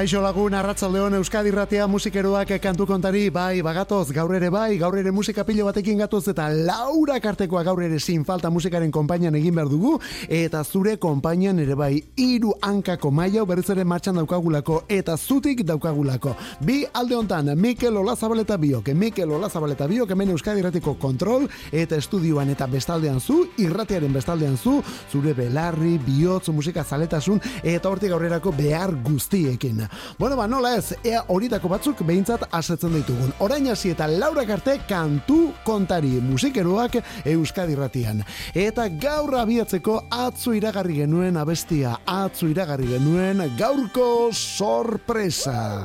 Kaixo lagun arratsaldeon Euskadi Ratia musikeroak kantu kontari bai bagatoz gaur ere bai gaur ere musika pilo batekin gatoz eta Laura Kartekoa gaur ere sin falta musikaren konpainian egin behar dugu eta zure konpainian ere bai hiru hankako maila berriz ere martxan daukagulako eta zutik daukagulako. Bi alde hontan Mikel Olazabaleta biok. Mikel Olazabaleta biok hemen Euskadi Ratiko kontrol eta estudioan eta bestaldean zu irratiaren bestaldean zu zure belarri bihotz musika zaletasun eta hortik aurrerako behar guztiekin Bueno, ba, nola ez, ea horitako batzuk behintzat asetzen ditugun. Orain hasi eta Laura Karte kantu kontari musikeroak Euskadi ratian. Eta gaur abiatzeko atzu iragarri genuen abestia, atzu iragarri genuen gaurko sorpresa.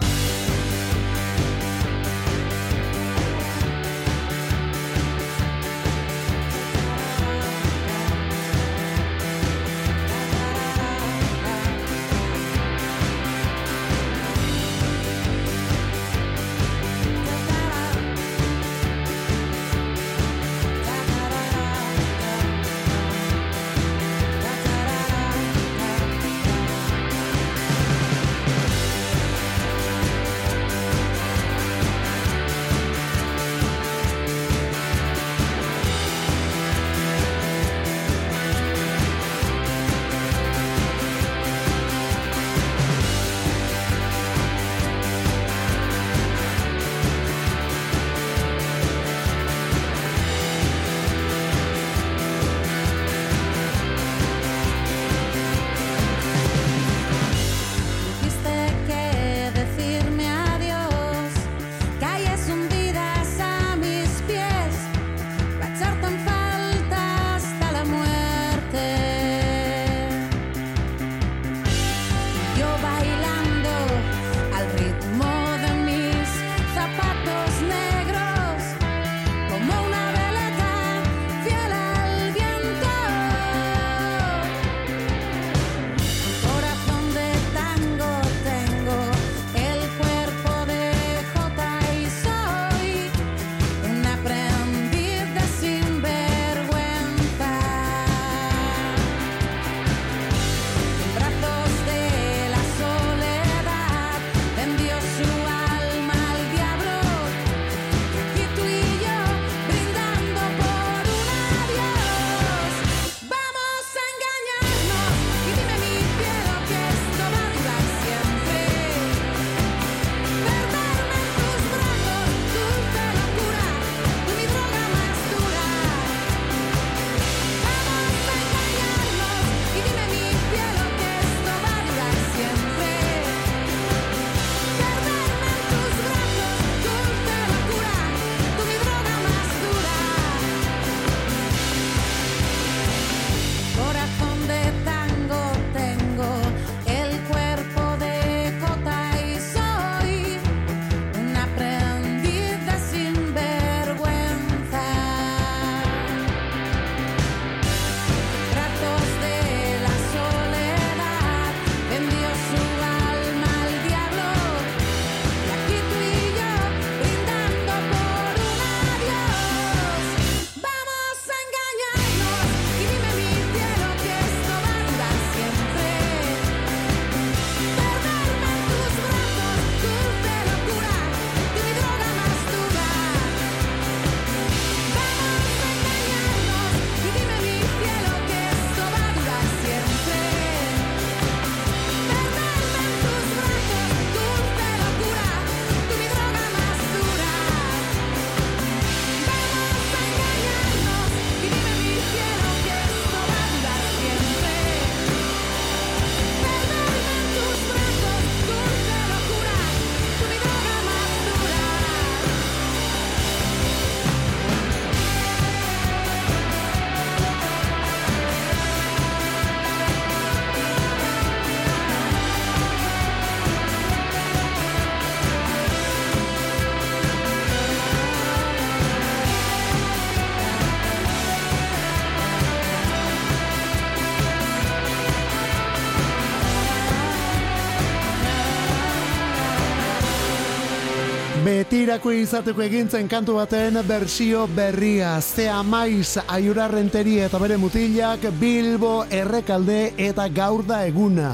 Haiti Betirako izateko egintzen kantu baten bersio berria. Zea maiz aiurarrenteri eta bere mutilak Bilbo errekalde eta gaur da eguna.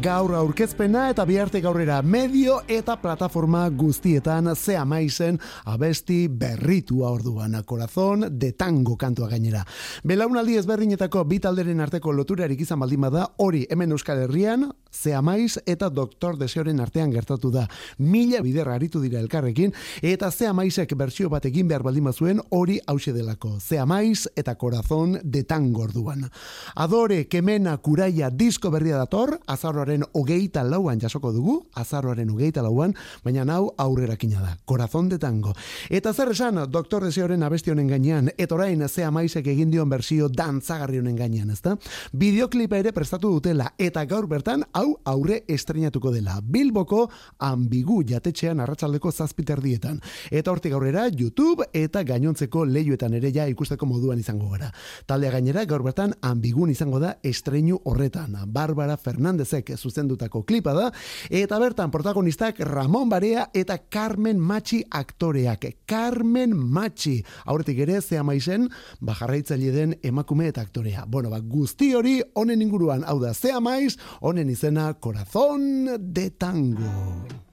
Gaur aurkezpena eta biharte gaurrera medio eta plataforma guztietan zea maizen abesti berritua orduan. Corazón de tango kantua gainera. Belaunaldi ezberdinetako bitalderen arteko loturarik izan baldin bada hori hemen Euskal Herrian zea maiz eta doktor deseoren artean gertatu da. Mila biderra aritu dira elkarrek eta zea maizek bertsio bat egin behar baldin bazuen hori hause delako. Zea maiz eta korazon detan gorduan. Adore, kemena, kuraia, disko berria dator, azarroaren hogeita lauan jasoko dugu, azarroaren hogeita lauan, baina nau aurrerakina da. Korazon de tango. Eta zer esan, doktor deseoren abesti honen gainean, eta orain zea maizek egin dion bersio dantzagarri honen gainean, ezta? Bideoklipa ere prestatu dutela, eta gaur bertan, hau aurre estrenatuko dela. Bilboko ambigu jatetxean arratsaldeko zazpit terdietan. Eta hortik aurrera YouTube eta gainontzeko leioetan ere ja ikusteko moduan izango gara. Taldea gainera gaur bertan ambigun izango da estreinu horretan. Barbara Fernandezek zuzendutako klipa da eta bertan protagonistak Ramon Barea eta Carmen Machi aktoreak. Carmen Machi. Aurretik ere zea maizen bajarraitzaile den emakume eta aktorea. Bueno, ba, guzti hori honen inguruan hau da zea maiz, honen izena Corazón de Tango.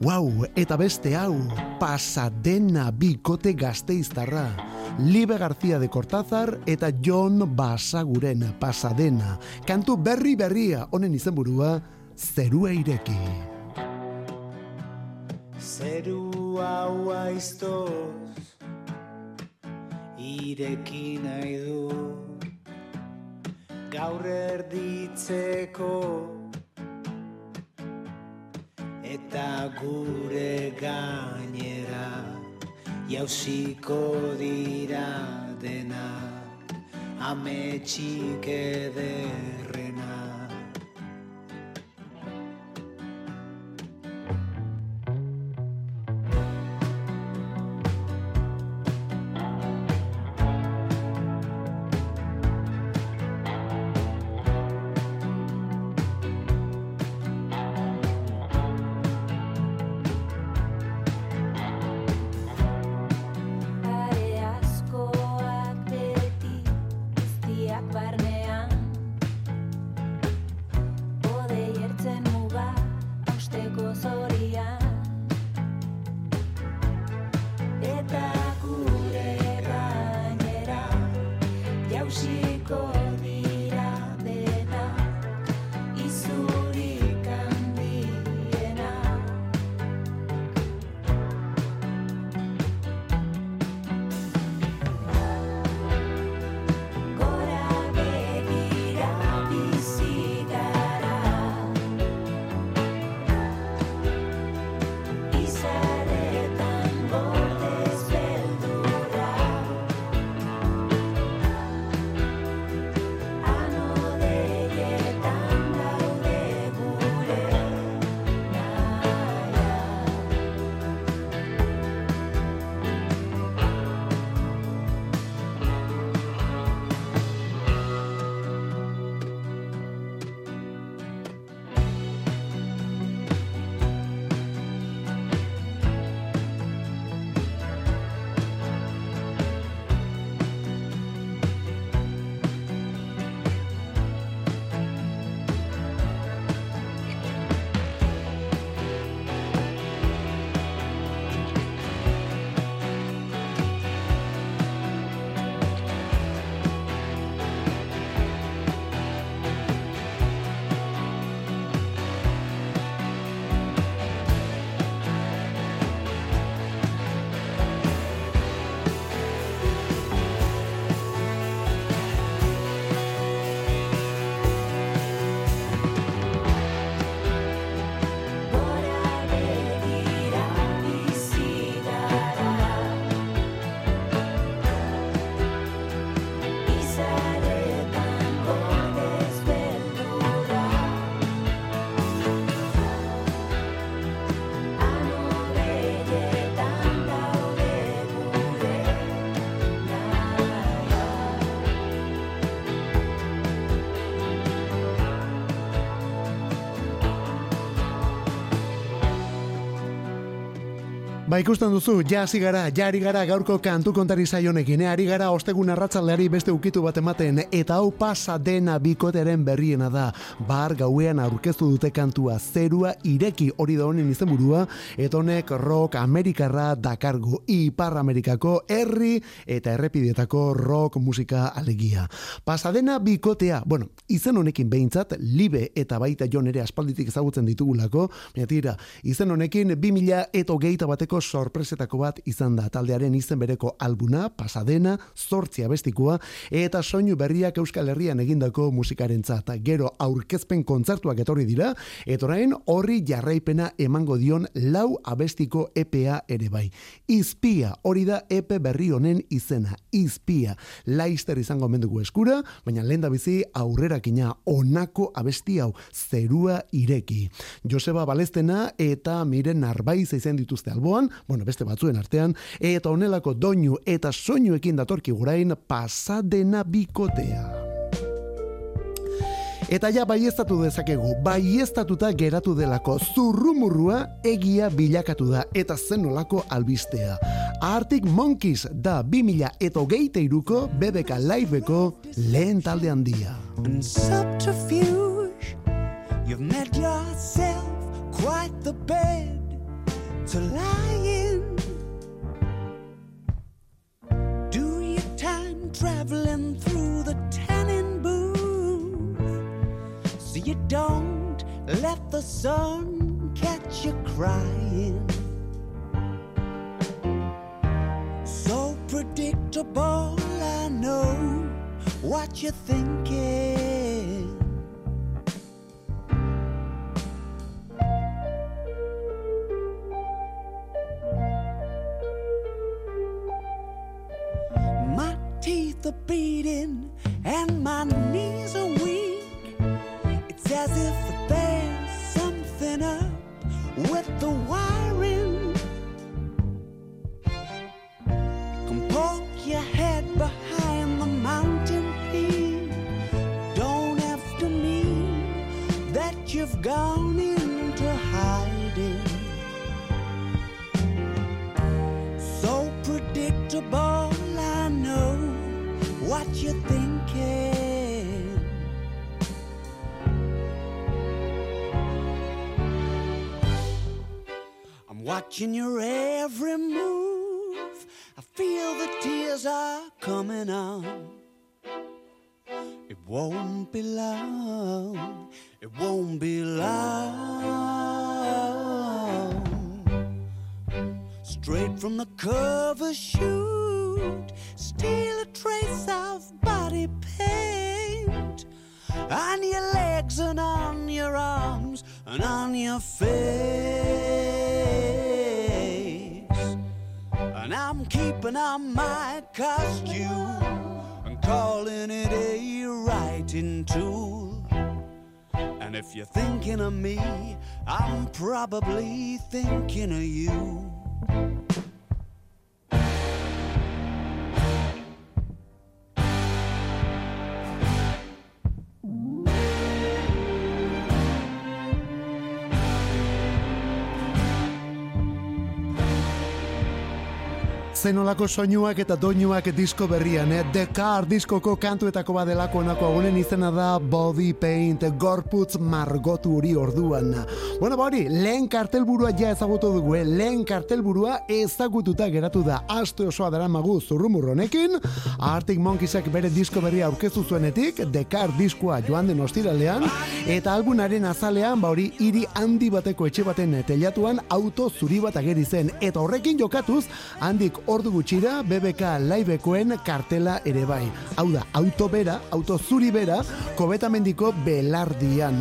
Wow, eta beste hau, pasadena bikote gazteiztarra. Libe García de Cortázar eta John Basaguren pasadena. Kantu berri berria, honen izenburua, zerua ireki. Zeru hau aiztoz, ireki nahi du, gaur erditzeko, eta gure gainera jauziko dira dena. Ametxik ederrena Eita. Ikusten duzu, ja hasi gara, ja ari gara gaurko kantu kontari saionekin, eh? ari gara ostegun arratzaldeari beste ukitu bat ematen, eta hau pasa dena bikoteren berriena da. Bar gauean aurkeztu dute kantua, zerua ireki hori da honen izenburua, eta honek rock amerikarra dakargo, ipar amerikako herri eta errepidietako rock musika alegia. Pasadena bikotea, bueno, izen honekin behintzat, libe eta baita jon ere aspalditik ezagutzen ditugulako, baina tira, izen honekin 2000 eta geita bateko sorpresetako bat izan da taldearen izen bereko albuna, pasadena, zortzia bestikua, eta soinu berriak Euskal Herrian egindako musikaren zata. Gero aurkezpen kontzertuak etorri dira, eta orain horri jarraipena emango dion lau abestiko EPA ere bai. Izpia, hori da EPE berri honen izena. Izpia, laister izango mendugu eskura, baina lehen da bizi aurrerakina onako abesti hau zerua ireki. Joseba Balestena eta miren arbaiz izen dituzte alboan, bueno, beste batzuen artean, eta honelako doinu eta soinuekin datorki gurain pasadena bikotea. Eta ja baiestatu dezakegu, baiestatuta geratu delako zurrumurrua egia bilakatu da eta zenolako albistea. Arctic Monkeys da 2000 eta geite iruko BBK Liveko lehen talde handia. you've made yourself quite the bed to lie traveling through the tanning booth so you don't let the sun catch you crying. So predictable, I know what you're thinking. Are beating and my knees are weak. It's as if there's something up with the wiring. Come poke your head behind the mountain peak. Don't have to mean that you've gone watching your every move. I feel the tears are coming on. It won't be long. It won't be long. Straight from the cover shoot, steal a trace of body paint on your legs and on your arms and on your face. I'm keeping on my costume and calling it a writing tool. And if you're thinking of me, I'm probably thinking of you. Zenolako soinuak eta doinuak disko berrian, eh? The Car diskoko kantuetako badelako onako agunen izena da Body Paint, gorputz margotu hori orduan. Bueno, ba hori, lehen kartelburua ja ezagutu dugu, eh? lehen kartelburua ezagututa geratu da aste osoa dara magu zurrumurronekin, Arctic Monkeysek bere disko berria aurkeztu zuenetik, The Car diskoa joan den ostiralean, eta albunaren azalean, ba hori, hiri handi bateko etxe baten telatuan auto zuri bat ageri zen, eta horrekin jokatuz, handik ordu gutxira BBK Livekoen kartela ere bai. Hau da, auto bera, auto zuri bera, kobetamendiko belardian.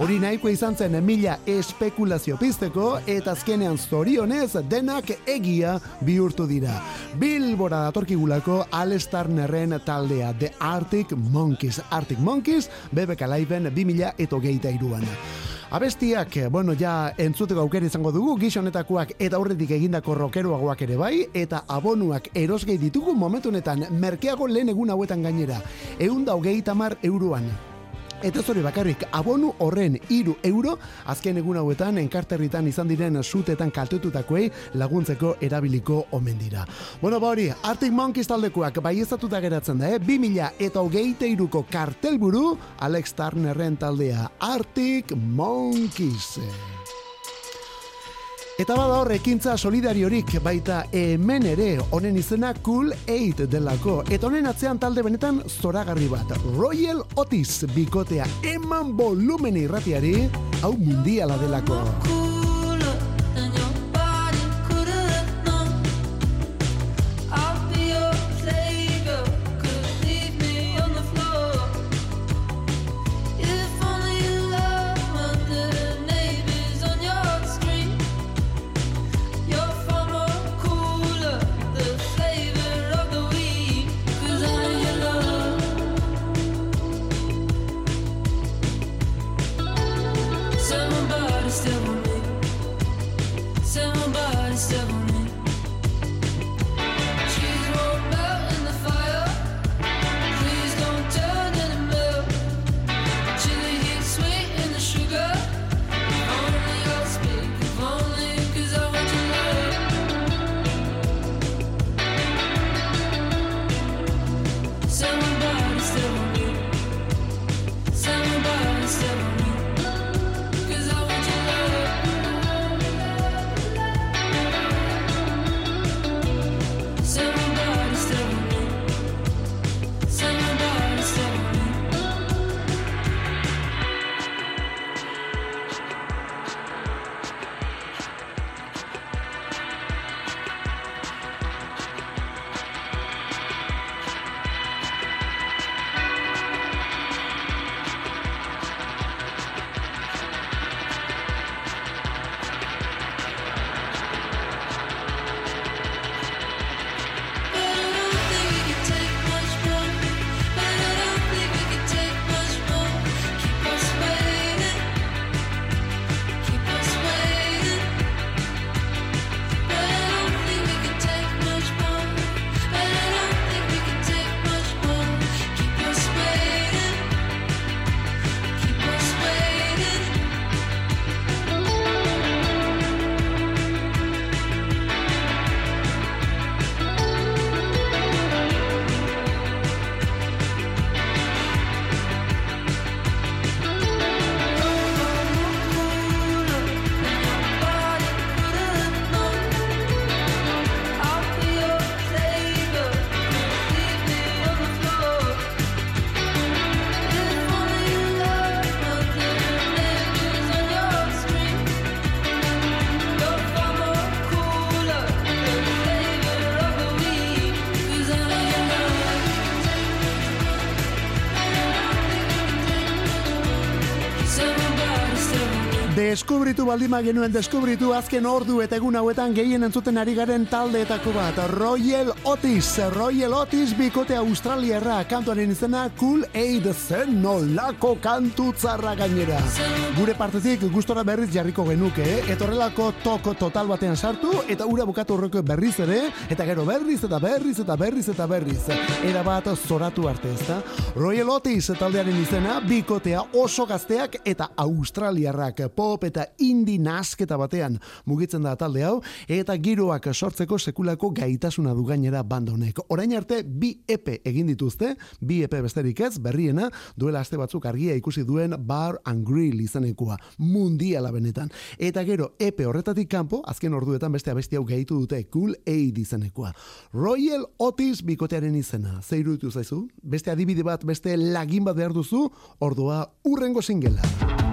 Hori nahiko izan zen mila espekulazio pizteko eta azkenean zorionez denak egia bihurtu dira. Bilbora datorkigulako Al Starnerren taldea The Arctic Monkeys. Arctic Monkeys BBK Liveen 2000 eta iruan. Abestiak, bueno, ja entzuteko aukera izango dugu, gizonetakoak eta aurretik egindako rokeroagoak ere bai, eta abonuak erosgei ditugu momentu honetan merkeago lehen egun hauetan gainera. Eunda hogei tamar euroan. Eta zori bakarrik, abonu horren iru euro, azken egun hauetan, enkarterritan izan diren sutetan kaltututakoei laguntzeko erabiliko omen dira. Bueno, ba hori, Arctic Monkeys taldekoak bai geratzen da, eh? 2000 eta hogeite iruko kartelburu, Alex Turnerren taldea, Arctic Monkeys. Eta bada hor, ekintza solidariorik baita hemen ere, honen izena Cool 8 delako. Eta honen atzean talde benetan zoragarri bat. Royal Otis bikotea eman volumeni irratiari, hau mundiala delako. Deskubritu baldima genuen deskubritu azken ordu eta egun hauetan gehien entzuten ari garen taldeetako bat. Royal Otis, Royal Otis bikote australiarra kantuaren izena Cool Aid zen nolako kantu tzarra gainera. Gure partezik gustora berriz jarriko genuke, eh? etorrelako toko total batean sartu eta ura bukatu horreko berriz ere, eta gero berriz eta berriz eta berriz eta berriz. Era bat zoratu arte ez da. Royal Otis taldearen izena, bikotea oso gazteak eta australiarrak pop pop eta indi nasketa batean mugitzen da talde hau eta giroak sortzeko sekulako gaitasuna du gainera banda honek. Orain arte bi EP egin dituzte, bi EP besterik ez, berriena duela aste batzuk argia ikusi duen Bar and Grill izanekoa, mundiala benetan. Eta gero EP horretatik kanpo, azken orduetan beste abesti hau gehitu dute Cool Aid izanekoa. Royal Otis bikotearen izena. Zeiru ditu zaizu? Beste adibide bat, beste lagin bat behar duzu, ordua urrengo singela.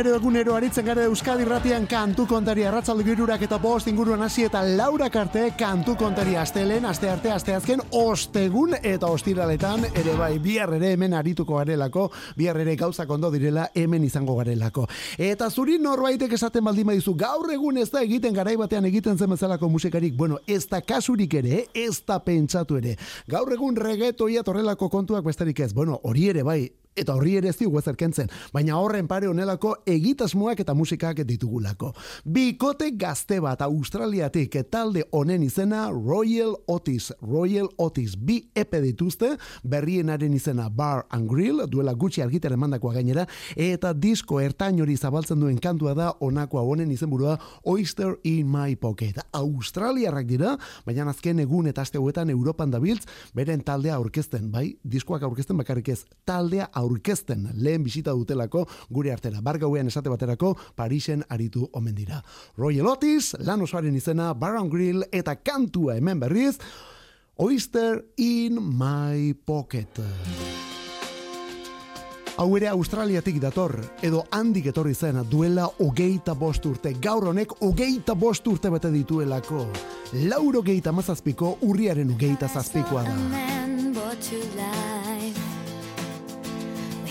Egunero egunero aritzen gara Euskadi Ratian kantu kontari arratzalde girurak eta bost inguruan hasi eta laura karte kantu kontari astelen, aste arte, aste azken, ostegun eta ostiraletan, ere bai, bihar ere hemen arituko garelako, bihar ere gauzak ondo direla hemen izango garelako. Eta zuri norbaitek esaten baldin badizu, gaur egun ez da egiten garai batean egiten zen bezalako musikarik, bueno, ez da kasurik ere, ez da pentsatu ere. Gaur egun regetoia torrelako kontuak besterik ez, bueno, hori ere bai, eta horri ere ez digu ezerkentzen, baina horren pare honelako egitasmoak eta musikak ditugulako. Bikote gazte bat Australiatik talde honen izena Royal Otis, Royal Otis, bi epe dituzte, berrienaren izena Bar and Grill, duela gutxi argitaren mandakoa gainera, eta disko ertain hori zabaltzen duen kantua da onakoa honen izenburua Oyster in my pocket. Australiarrak dira, baina azken egun eta aste hauetan Europan dabiltz, beren taldea aurkezten, bai, diskoak aurkezten bakarrik ez, taldea aurkezten lehen bisita dutelako gure artera. Bargauean esate baterako Parisen aritu omen dira. Royal Otis, lan osoaren izena, Baron Grill eta kantua hemen berriz, Oyster in my pocket. Hau ere Australiatik dator, edo handik etorri zen duela hogeita bost urte. Gaur honek hogeita bost urte bete dituelako. Lauro geita mazazpiko urriaren hogeita zazpikoa da.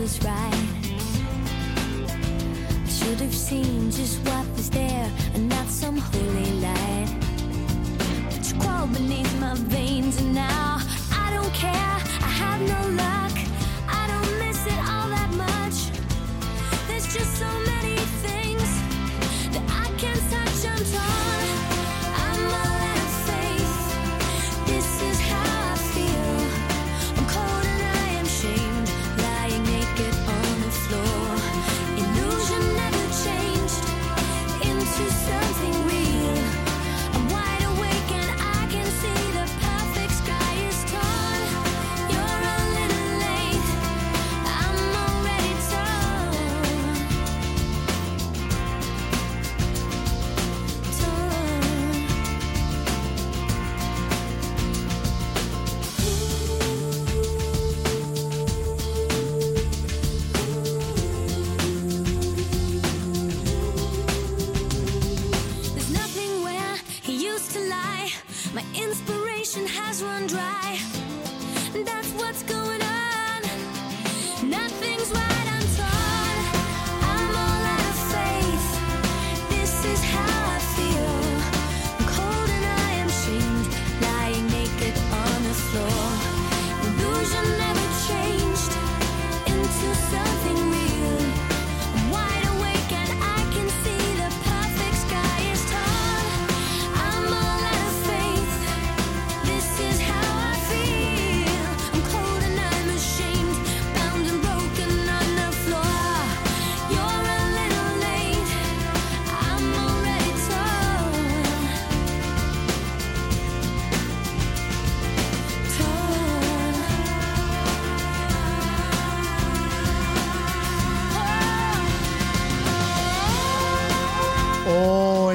teller's right. I should have seen just what was there and not some holy light. But you crawled beneath my veins and now I don't care.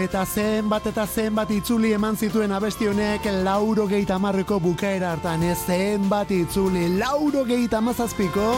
Eta zenbat eta zenbat itzuli eman zituen abesti honek lauro geita marreko bukaera hartan, ez zenbat itzuli, lauro geita mazazpiko,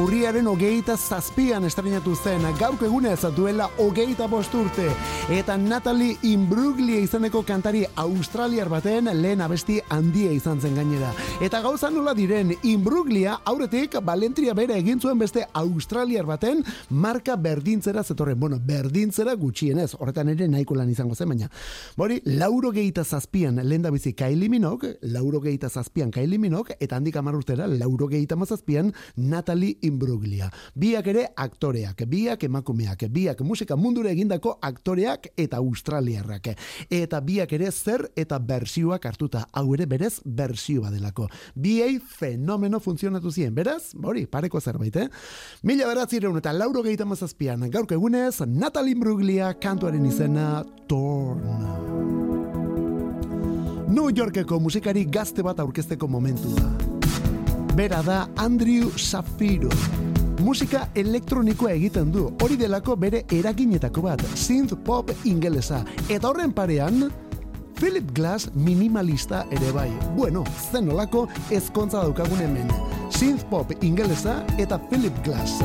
urriaren ogeita zazpian estrenatu zen, gauk egunez duela ogeita bosturte, eta Natalie Imbruglia izaneko kantari australiar baten lehen abesti handia izan zen gainera. Eta gauza nola diren, Imbruglia aurretik Valentria bere egin zuen beste australiar baten marka berdintzera zetorren, bueno, berdintzera gutxienez, horretan ere nahiko lan izango zen, baina. Bori, lauro geita zazpian lehen da bizi Kylie Minogue, lauro geita zazpian Kylie Minogue, eta handik amarrurtera lauro geita mazazpian Natalie Imbruglia. Biak ere aktoreak, biak emakumeak, biak musika mundure egindako aktoreak eta australiarrak. Eta biak ere zer eta bersioak hartuta, hau ere berez bersio badelako. Biei fenomeno funtzionatu ziren, beraz, hori, pareko zerbait, eh? Mila beratzireun eta lauro gehieta mazazpian, gaurko egunez, Natalie Imbruglia kantuaren izena Torn. New Yorkeko musikari gazte bat aurkezteko momentua. Bera da Andrew Safiro. Musika elektronikoa egiten du, hori delako bere eraginetako bat, synth pop ingelesa. Eta horren parean, Philip Glass minimalista ere bai. Bueno, zen olako ezkontza daukagun hemen. Synth pop ingelesa eta Philip Glass.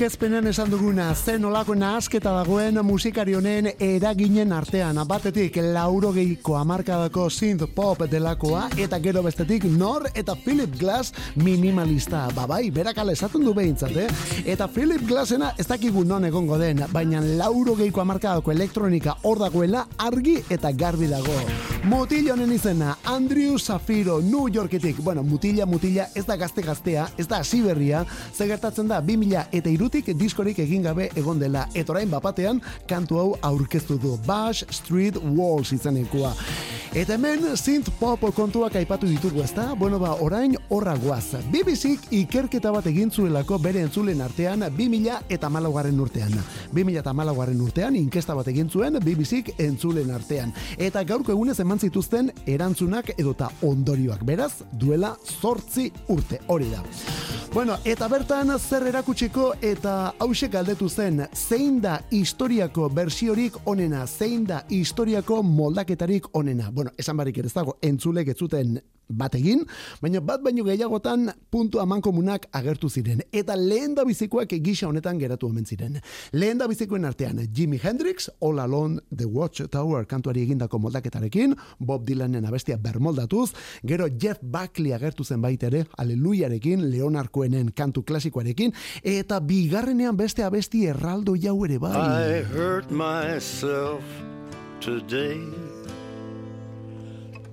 Aurkezpenen esan duguna zen olako nahasketa dagoen musikari honen eraginen artean batetik laurogeiko amarkadako synth pop delakoa eta gero bestetik nor eta Philip Glass minimalista babai, berakala esaten du behintzat eh? eta Philip Glassena ez dakigu non egongo den baina laurogeiko amarkadako elektronika hor dagoela argi eta garbi dago Mutila honen izena, Andrew Safiro, New Yorketik. Bueno, mutila, mutila, ez da gazte gaztea, ez da hasi berria, zegertatzen da 2000 eta irutik diskorik egin gabe egon dela. Etorain bapatean, kantu hau aurkeztu du. Bash Street Walls izanekoa. Eta hemen, synth pop kontuak aipatu ditugu ezta? Bueno ba, orain horra guaz. BBCik ikerketa bat egin zuelako bere entzulen artean 2000 eta malaugarren urtean. 2000 eta malaugarren urtean inkesta bat egin zuen BBCik entzulen artean. Eta gaurko egunez eman zituzten erantzunak edota ondorioak beraz duela zortzi urte hori da. Bueno, eta bertan zer erakutsiko eta hause galdetu zen, zein da historiako bersiorik onena, zein da historiako moldaketarik onena. Bueno, esan barik ere dago, entzulek ez zuten bat egin, baina bat baino gehiagotan puntu aman komunak agertu ziren. Eta lehen da bizikoak gisa honetan geratu omen ziren. Lehen da bizikoen artean Jimi Hendrix, All Alone The Watch Tower kantuari egindako moldaketarekin, Bob Dylanen abestia bermoldatuz, gero Jeff Buckley agertu zen baitere, Aleluiarekin, Leonarkoenen kantu klasikoarekin, eta bigarrenean beste abesti erraldo jau ere bai. I hurt myself today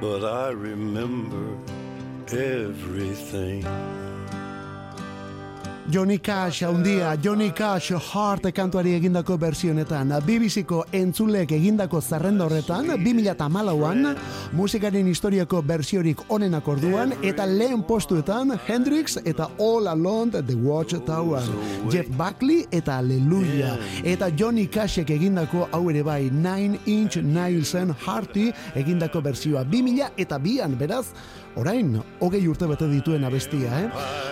but I remember everything. Johnny Cash handia, Johnny Cash Heart kantuari egindako berzionetan, BBCko entzulek egindako zerrenda horretan, 2008an, musikaren historiako berziorik onenak orduan, eta lehen postuetan, Hendrix eta All Alone The Watch Tower, Jeff Buckley eta Aleluya, eta Johnny Cashek egindako hau ere bai, Nine Inch Nailsen Hearty egindako berzioa, 2000 eta beraz, orain, hogei urte bete dituen abestia, eh?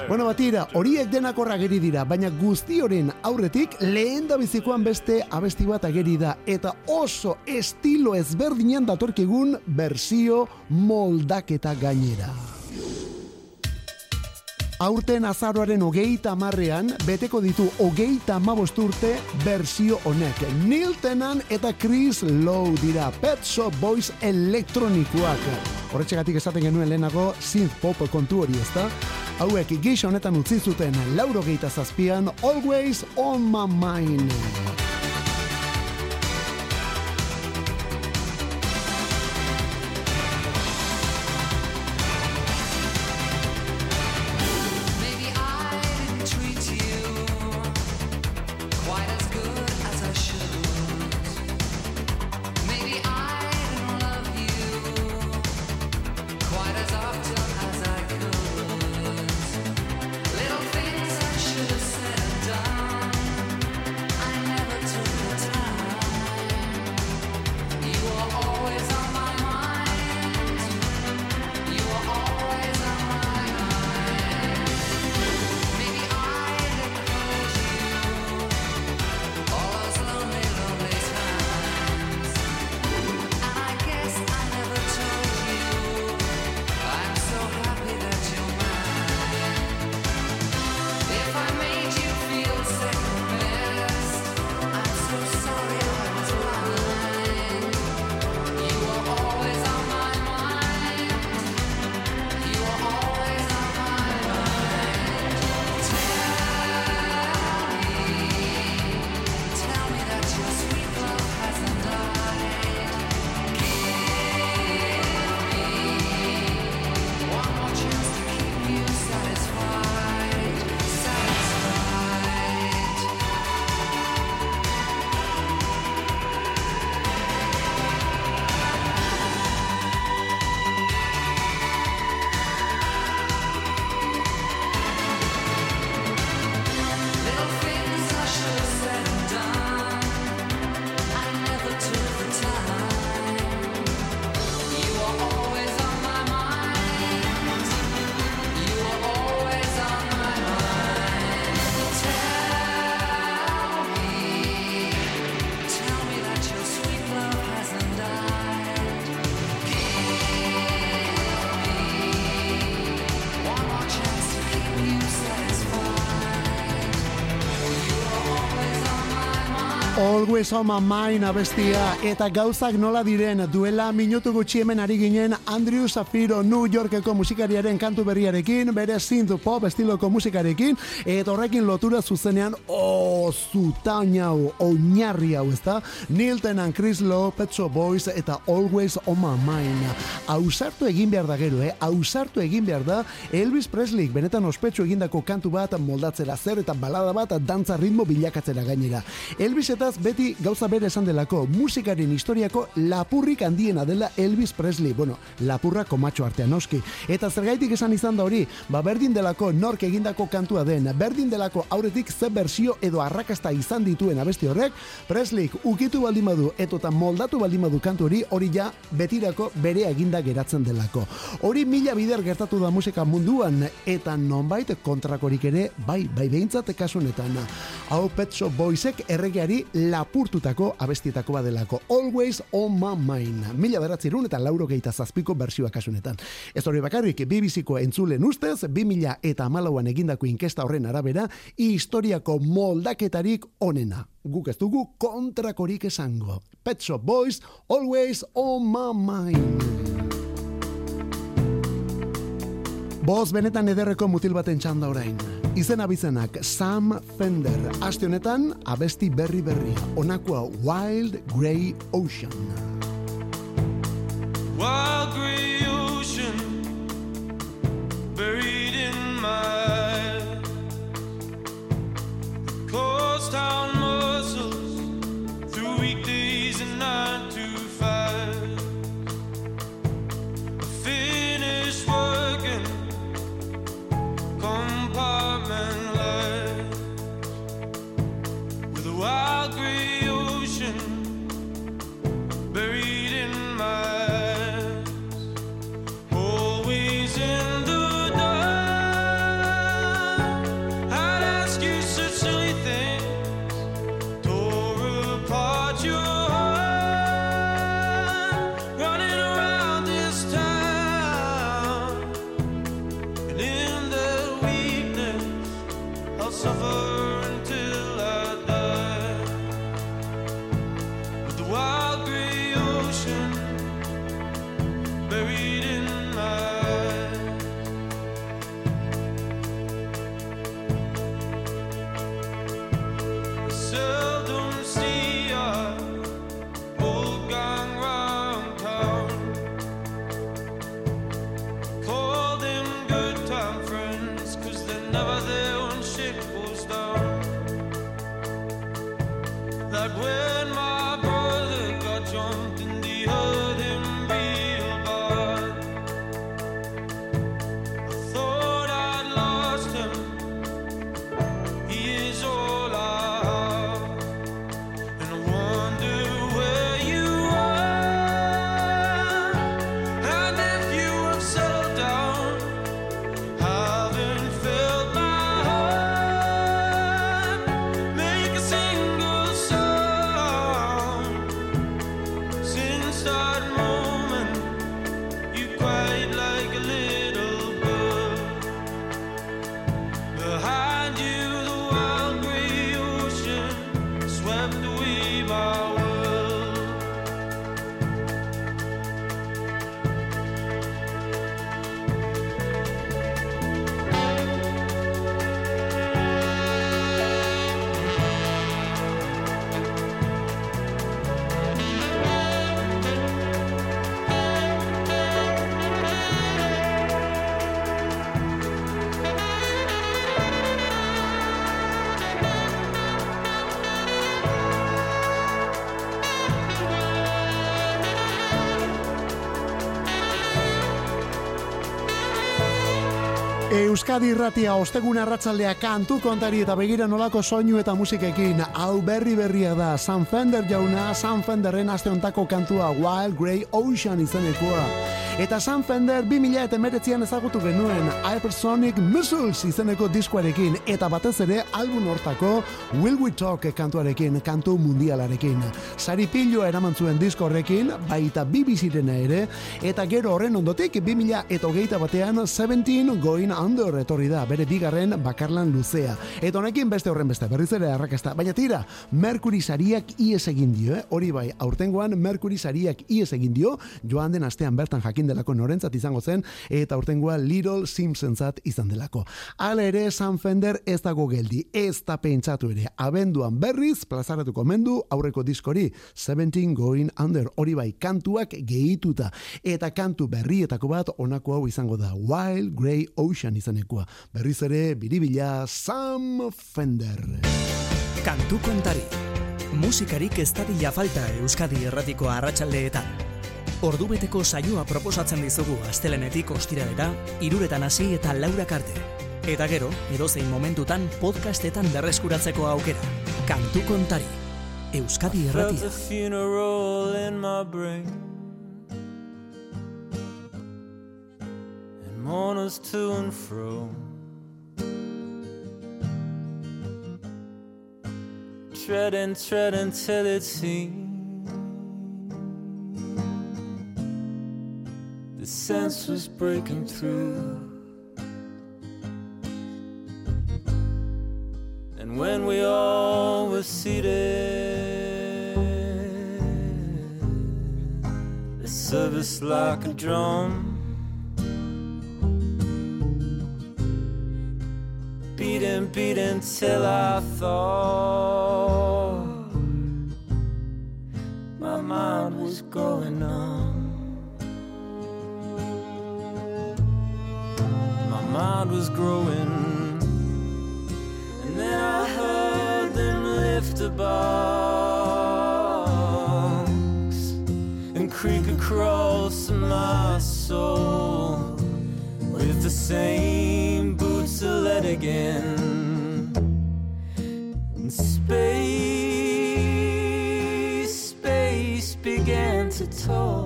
Bueno, batira, horiek denak horra geri dira, baina guzti horren aurretik lehen da bizikoan beste abesti bat ageri da, eta oso estilo ezberdinen datorkigun berzio moldaketa gainera. Aurten azaroaren hogeita marrean, beteko ditu hogeita urte berzio honek. Neil Tennant eta Chris Lowe dira Pet Shop Boys elektronikoak. Horretxegatik esaten genuen lehenago synth pop kontu hori ezta. Hauek gisa honetan utzi zuten lauro geita zazpian Always on my mind. Always on my mind abestia eta gauzak nola diren duela minutu gutxi hemen ari ginen Andrew Safiro New Yorkeko musikariaren kantu berriarekin, bere synth pop estiloko musikarekin eta horrekin lotura zuzenean o zutain hau, oinarri hau, ezta? Neil Tennant, Chris Lowe, Boys eta Always on my mind. Ausartu egin behar da gero, eh? Ausartu egin behar da Elvis Presley benetan ospetsu egindako kantu bat moldatzera zer eta balada bat dantza ritmo bilakatzera gainera. Elvis etaz beti gauza bere esan delako, musikaren historiako lapurrik handiena dela Elvis Presley. Bueno, lapurra komatxo artean noski. Eta zergaitik esan izan da hori, ba berdin delako nork egindako kantua den, berdin delako aurretik ze bersio edo arrakasta izan dituen abesti horrek, Presley ukitu baldin badu eta moldatu baldin badu kantu hori, hori ja betirako bere eginda geratzen delako. Hori mila bider gertatu da musika munduan eta nonbait kontrakorik ere bai, bai behintzat kasu honetan. Hau Pet Shop Boysek erregeari lapurtutako abestietako badelako. Always on my mind. Mila beratzerun eta lauro geita zazpiko bersioa kasunetan. Ez hori bakarrik, BBC-ko entzulen ustez, 2000 eta amalauan egindako inkesta horren arabera, historiako moldaketarik onena. Guk ez dugu kontrakorik esango. Pet Shop Boys, always on my mind. Boz benetan ederreko mutil baten txanda orain. Izen abizenak Sam Fender. Aste honetan abesti berri berria. Honakoa Wild Grey Ocean. Wild gray ocean buried in my town muscles through weekdays and nine to five. Working compartment life with a wild gray Euskadi irratia ostegun arratzaldea kantu kontari eta begira nolako soinu eta musikekin. Hau berri berria da Sam Fender jauna, Sam Fenderren aste ontako kantua Wild Grey Ocean izenekoa. Eta Sam Fender 2000 eta emeretzian ezagutu genuen Hypersonic Missiles izeneko diskoarekin eta batez ere album hortako Will We Talk kantuarekin, kantu mundialarekin. Sari piloa eraman zuen disko horrekin, baita BBC-rena ere, eta gero horren ondotik 2000 eta hogeita batean 17 Going Under etorri da, bere bigarren bakarlan luzea. Eta honekin beste horren beste, berriz ere arrakasta. Baina tira, Mercury sariak ies egin dio, eh? hori bai, aurtengoan Mercury sariak ies egin dio, joan den astean bertan jakin delako norentzat izango zen, eta aurtengoa Little Simpsonsat izan delako. Hala ere, Sam Fender ez dago geldi, ez da pentsatu ere, abenduan berriz, plazaratuko mendu, aurreko diskori, 17 Going Under, hori bai, kantuak gehituta, eta kantu berrietako bat onako hau izango da, Wild Grey Ocean izanekoa. Berriz ere, biribila Sam Fender. Kantu kontari. Musikarik ez dadila falta Euskadi erratiko arratsaldeetan. Ordubeteko saioa proposatzen dizugu astelenetik ostiralera, iruretan hasi eta laura karte. Eta gero, edozein momentutan podcastetan berreskuratzeko aukera. Kantu kontari. Euskadi erratia. mourners to and fro. Treading, treading till it seemed sense was breaking through. And when we all were seated, the service like a drum. Beating, beating till I thought my mind was going numb. Mind was growing. And then I heard them lift a box and creak across my soul with the same boots of lead again. And space, space began to talk.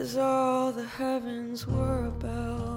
As all the heavens were about,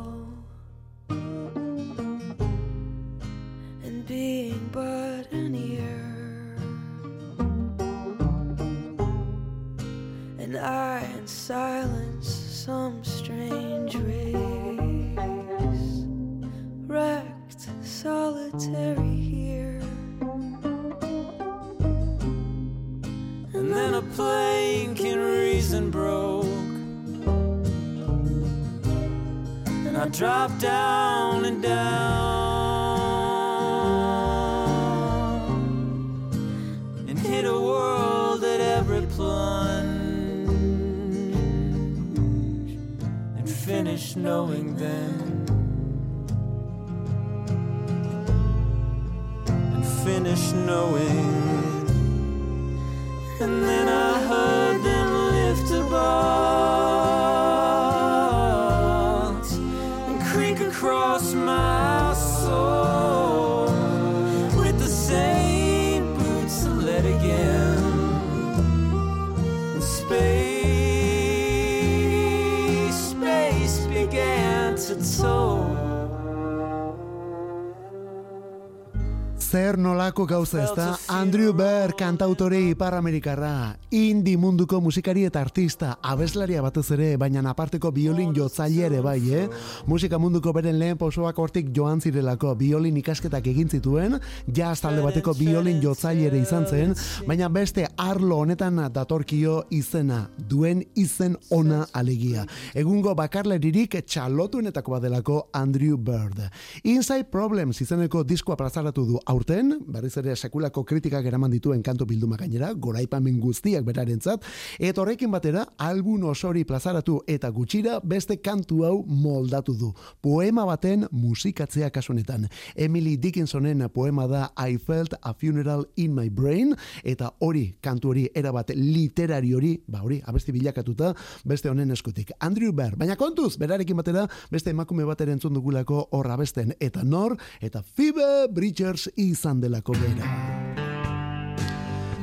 Zer nolako gauza ez da, Andrew Bear kantautore ipar-amerikarra, indi munduko musikari eta artista, abeslaria batez ere, baina aparteko biolin jotzaile ere bai, eh? Musika munduko beren lehen pausoak hortik joan zirelako biolin ikasketak egin zituen, jazz talde bateko biolin jotzaile ere izan zen, baina beste arlo honetan datorkio izena, duen izen ona alegia. Egungo bakarleririk txalotuenetako badelako Andrew Bird. Inside Problems izeneko diskoa plazaratu du aurten berriz ere sekulako kritikak eraman dituen kantu bilduma gainera, goraipamen guztiak berarentzat, eta horrekin batera, album osori plazaratu eta gutxira beste kantu hau moldatu du. Poema baten musikatzea kasunetan. Emily Dickinsonen poema da I felt a funeral in my brain, eta hori, kantu hori, erabat literari hori, ba hori, abesti bilakatuta, beste honen eskutik. Andrew Bear, baina kontuz, berarekin batera, beste emakume bat ere entzun dugulako horra besten, eta nor, eta Phoebe Bridgers izan delako bera.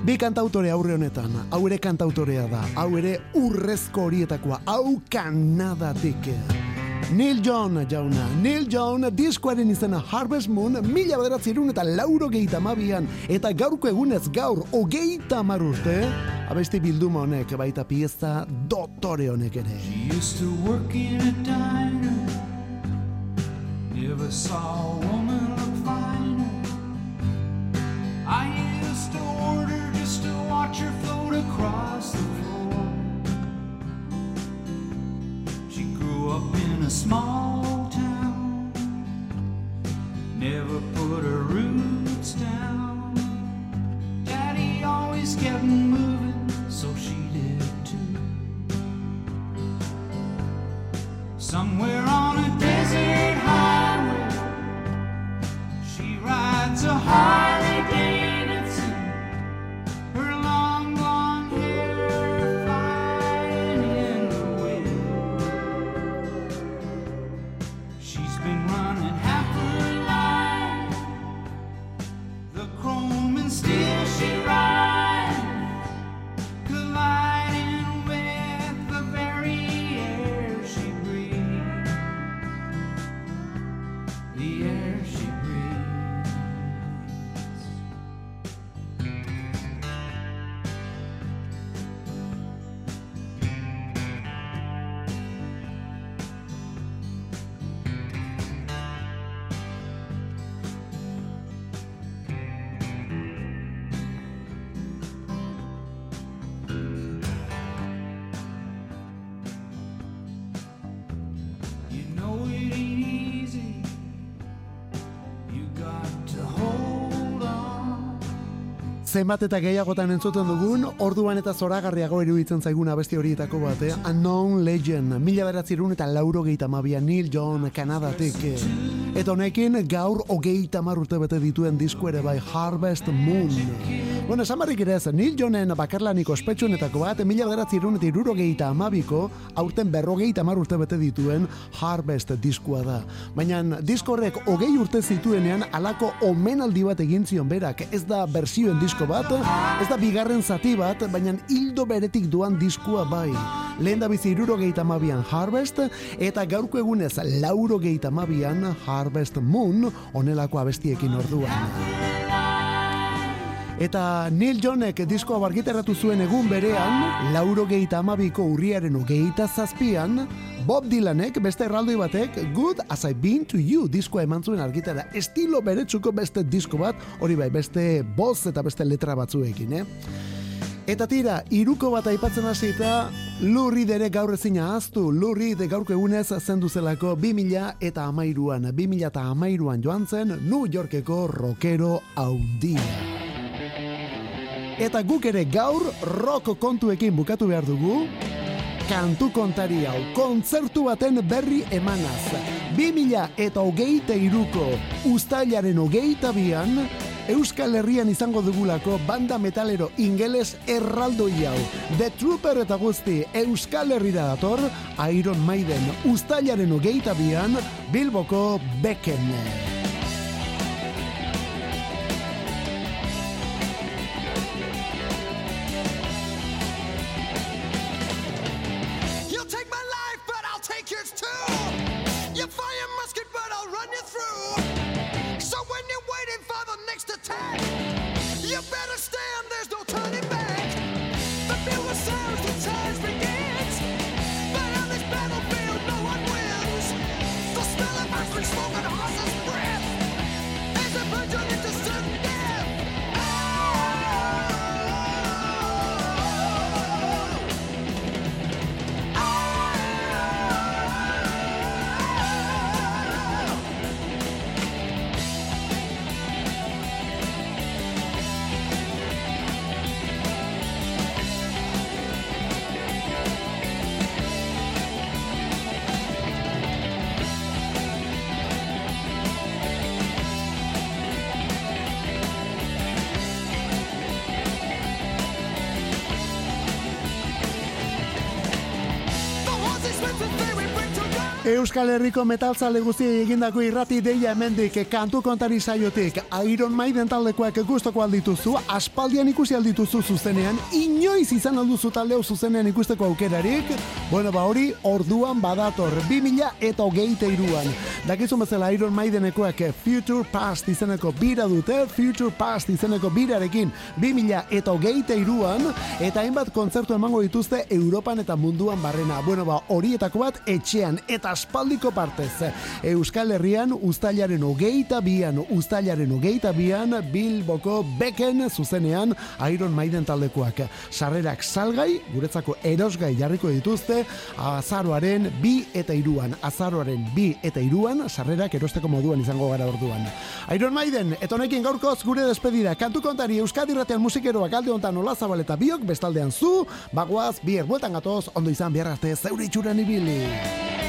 Bi kantautore aurre honetan, hau ere kantautorea da, hau ere urrezko horietakoa, hau kanadatik. Neil John jauna, Neil John diskoaren izena Harvest Moon mila bederatzerun eta lauro geita mabian eta gaurko egunez gaur ogeita marurte abesti bilduma honek baita pieza dotore honek ere. She used to work in a diner. Never saw a woman look finer. I used to order just to watch her float across the floor. She grew up in a small town. Never put her roots down. Daddy always kept moving, so she did too. Somewhere Zenbat eta gehiagotan entzuten dugun, orduan eta zoragarriago iruditzen zaigun abesti horietako bat, eh? Unknown Legend, mila beratzerun eta lauro gehieta Neil John Kanadatik. Eta honekin gaur hogeita urte bete dituen disku ere bai Harvest Moon. Bueno, esan barrik ere ez, Neil Johnen bakarlaniko ospetsuenetako bat, mila beratzerun eta iruro gehieta amabiko, aurten berrogeita hamar urte bete dituen Harvest diskua da. Baina disko horrek hogei urte zituenean alako omenaldi bat egin zion berak, ez da bersioen disko bat, ez da bigarren zati bat, baina hildo beretik duan diskua bai. Lehen da bizi iruro gehieta amabian Harvest, eta gaurko egunez lauro gehieta amabian Harvest Moon, onelako abestiekin orduan. Eta Neil Johnek diskoa bargitaratu zuen egun berean, lauro gehieta amabiko urriaren ogeita zazpian, Bob Dylanek beste erraldoi batek Good As I've Been To You diskoa eman zuen argitara. Estilo beretsuko beste disko bat, hori bai, beste boz eta beste letra batzuekin, eh? Eta tira, iruko bat aipatzen hasita, lurri dere gaur ezina aztu, lurri de gaurko egunez zendu zelako 2000 eta amairuan, 2000 eta amairuan joan zen New Yorkeko rockero haundia. Eta guk ere gaur rock kontuekin bukatu behar dugu, kantu kontari hau, kontzertu baten berri emanaz. 2000 eta hogeita iruko, ustailaren hogeita bian, Euskal Herrian izango dugulako banda metalero ingeles erraldoi hau. The Trooper eta guzti Euskal Herrira dator, Iron Maiden ustailaren hogeita bian, Bilboko Beken. You fire musket, but I'll run you through. So when you're waiting for the next attack, you better stand, there's no turning back. Euskal Herriko metalzale guztiei egindako irrati deia hemendik kantu kontari saiotik. Iron Maiden taldekoak gustoko aldituzu, aspaldian ikusi aldituzu zuzenean, inoiz izan alduzu talde zuzenean ikusteko aukerarik, bueno ba hori orduan badator, 2000 eta hogeite iruan. Dakizu bezala Iron Maidenekoak Future Past izeneko bira dute, Future Past izeneko birarekin 2000 eta hogeite iruan, eta hainbat kontzertu emango dituzte Europan eta munduan barrena. Bueno ba horietako bat etxean eta aspaldiko partez. Euskal Herrian ustailaren hogeita bian, ustailaren hogeita bian, Bilboko beken zuzenean Iron Maiden taldekoak. Sarrerak salgai, guretzako erosgai jarriko dituzte, azaroaren bi eta iruan. Azaroaren bi eta iruan, sarrerak erosteko moduan izango gara orduan. Iron Maiden, etonekin gaurkoz gure despedida. Kantu kontari Euskadi ratean musikeroak alde hontan Ola Zabal eta biok, bestaldean zu, bagoaz, bier bueltan gatoz, ondo izan behar arte zeure itxuran ibili.